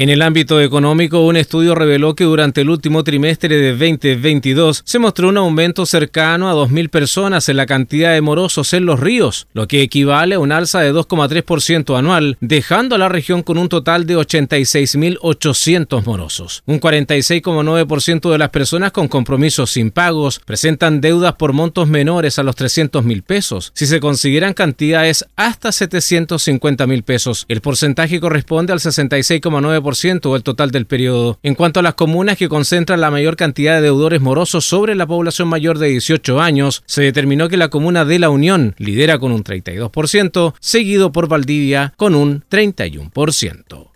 En el ámbito económico, un estudio reveló que durante el último trimestre de 2022 se mostró un aumento cercano a 2.000 personas en la cantidad de morosos en los ríos, lo que equivale a un alza de 2,3% anual, dejando a la región con un total de 86.800 morosos. Un 46,9% de las personas con compromisos sin pagos presentan deudas por montos menores a los 300.000 pesos, si se consideran cantidades hasta 750.000 pesos. El porcentaje corresponde al 66,9% el total del periodo. En cuanto a las comunas que concentran la mayor cantidad de deudores morosos sobre la población mayor de 18 años, se determinó que la comuna de La Unión lidera con un 32%, seguido por Valdivia con un 31%.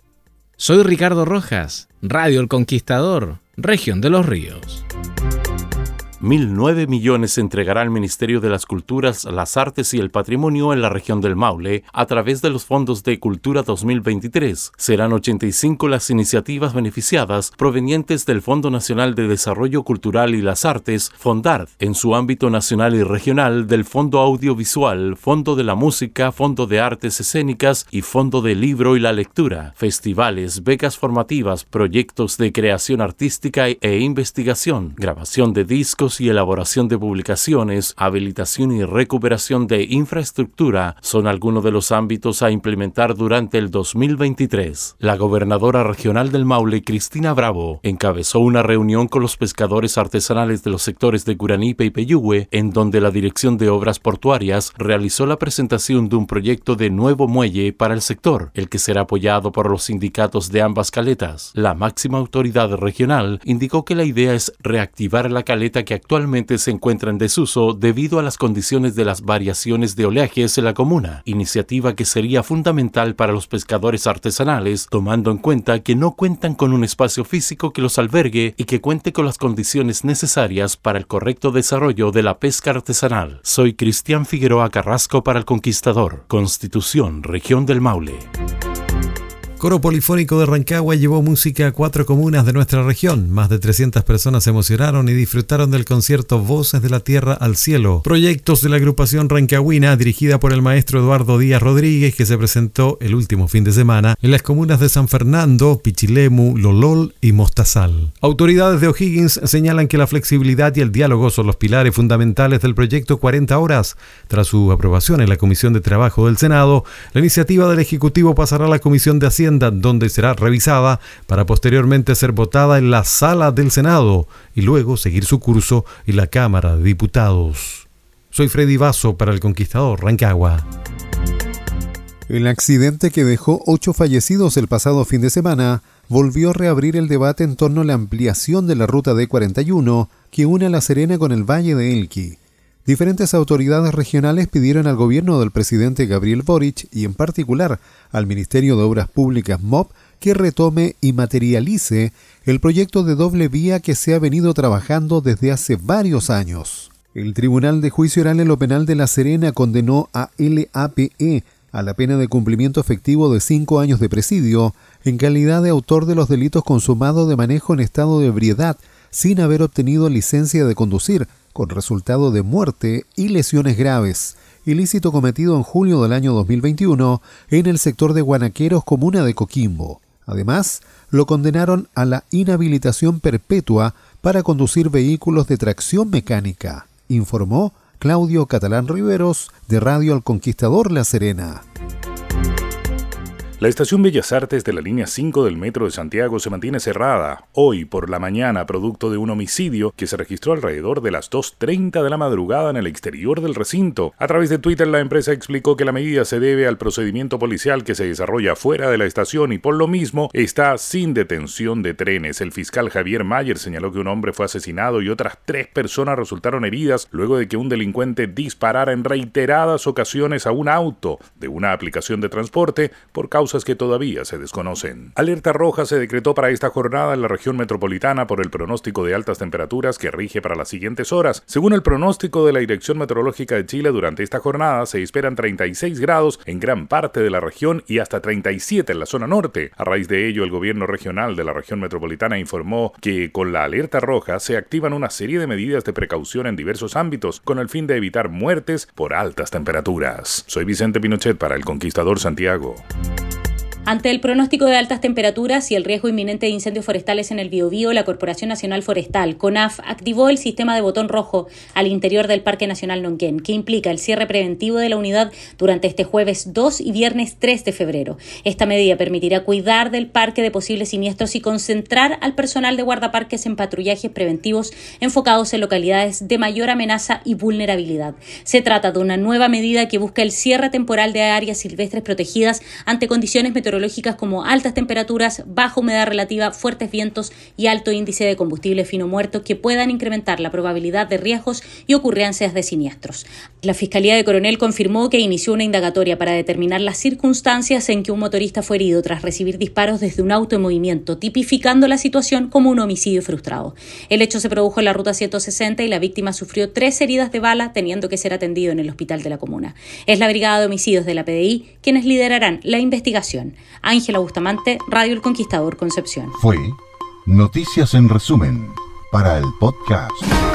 Soy Ricardo Rojas, Radio El Conquistador, Región de los Ríos. 1.009 millones entregará el Ministerio de las Culturas, las Artes y el Patrimonio en la región del Maule a través de los fondos de Cultura 2023. Serán 85 las iniciativas beneficiadas provenientes del Fondo Nacional de Desarrollo Cultural y las Artes, FONDART, en su ámbito nacional y regional del Fondo Audiovisual, Fondo de la Música, Fondo de Artes Escénicas y Fondo del Libro y la Lectura, festivales, becas formativas, proyectos de creación artística e investigación, grabación de discos, y elaboración de publicaciones, habilitación y recuperación de infraestructura son algunos de los ámbitos a implementar durante el 2023. La gobernadora regional del Maule, Cristina Bravo, encabezó una reunión con los pescadores artesanales de los sectores de Curanipe y Peyúgue, en donde la Dirección de Obras Portuarias realizó la presentación de un proyecto de nuevo muelle para el sector, el que será apoyado por los sindicatos de ambas caletas. La máxima autoridad regional indicó que la idea es reactivar la caleta que actualmente se encuentra en desuso debido a las condiciones de las variaciones de oleajes en la comuna, iniciativa que sería fundamental para los pescadores artesanales, tomando en cuenta que no cuentan con un espacio físico que los albergue y que cuente con las condiciones necesarias para el correcto desarrollo de la pesca artesanal. Soy Cristian Figueroa Carrasco para el Conquistador, Constitución, Región del Maule. Coro Polifónico de Rancagua llevó música a cuatro comunas de nuestra región. Más de 300 personas se emocionaron y disfrutaron del concierto Voces de la Tierra al Cielo, proyectos de la agrupación rancagüina dirigida por el maestro Eduardo Díaz Rodríguez que se presentó el último fin de semana en las comunas de San Fernando, Pichilemu, Lolol y Mostazal. Autoridades de O'Higgins señalan que la flexibilidad y el diálogo son los pilares fundamentales del proyecto 40 horas. Tras su aprobación en la Comisión de Trabajo del Senado, la iniciativa del Ejecutivo pasará a la Comisión de Hacienda donde será revisada para posteriormente ser votada en la sala del Senado y luego seguir su curso en la Cámara de Diputados. Soy Freddy Vaso para El Conquistador, Rancagua. El accidente que dejó ocho fallecidos el pasado fin de semana volvió a reabrir el debate en torno a la ampliación de la ruta D41 que une a La Serena con el Valle de Elqui. Diferentes autoridades regionales pidieron al gobierno del presidente Gabriel Boric y en particular al Ministerio de Obras Públicas MOP que retome y materialice el proyecto de doble vía que se ha venido trabajando desde hace varios años. El Tribunal de Juicio Oral en lo Penal de La Serena condenó a LAPE a la pena de cumplimiento efectivo de cinco años de presidio en calidad de autor de los delitos consumados de manejo en estado de ebriedad sin haber obtenido licencia de conducir con resultado de muerte y lesiones graves, ilícito cometido en julio del año 2021 en el sector de Guanaqueros, comuna de Coquimbo. Además, lo condenaron a la inhabilitación perpetua para conducir vehículos de tracción mecánica, informó Claudio Catalán Riveros de Radio El Conquistador La Serena. La estación Bellas Artes de la línea 5 del Metro de Santiago se mantiene cerrada hoy por la mañana producto de un homicidio que se registró alrededor de las 2.30 de la madrugada en el exterior del recinto. A través de Twitter la empresa explicó que la medida se debe al procedimiento policial que se desarrolla fuera de la estación y por lo mismo está sin detención de trenes. El fiscal Javier Mayer señaló que un hombre fue asesinado y otras tres personas resultaron heridas luego de que un delincuente disparara en reiteradas ocasiones a un auto de una aplicación de transporte por causa que todavía se desconocen. Alerta roja se decretó para esta jornada en la región metropolitana por el pronóstico de altas temperaturas que rige para las siguientes horas. Según el pronóstico de la Dirección Meteorológica de Chile, durante esta jornada se esperan 36 grados en gran parte de la región y hasta 37 en la zona norte. A raíz de ello, el gobierno regional de la región metropolitana informó que con la alerta roja se activan una serie de medidas de precaución en diversos ámbitos con el fin de evitar muertes por altas temperaturas. Soy Vicente Pinochet para El Conquistador Santiago. Ante el pronóstico de altas temperaturas y el riesgo inminente de incendios forestales en el Biobío, la Corporación Nacional Forestal, CONAF, activó el sistema de botón rojo al interior del Parque Nacional Nonquén, que implica el cierre preventivo de la unidad durante este jueves 2 y viernes 3 de febrero. Esta medida permitirá cuidar del parque de posibles siniestros y concentrar al personal de guardaparques en patrullajes preventivos enfocados en localidades de mayor amenaza y vulnerabilidad. Se trata de una nueva medida que busca el cierre temporal de áreas silvestres protegidas ante condiciones meteorológicas como altas temperaturas, baja humedad relativa, fuertes vientos y alto índice de combustible fino muerto que puedan incrementar la probabilidad de riesgos y ocurrencias de siniestros. La Fiscalía de Coronel confirmó que inició una indagatoria para determinar las circunstancias en que un motorista fue herido tras recibir disparos desde un auto en movimiento, tipificando la situación como un homicidio frustrado. El hecho se produjo en la ruta 160 y la víctima sufrió tres heridas de bala, teniendo que ser atendido en el hospital de la comuna. Es la Brigada de Homicidios de la PDI quienes liderarán la investigación. Ángela Bustamante, Radio El Conquistador Concepción. Fue Noticias en resumen para el podcast.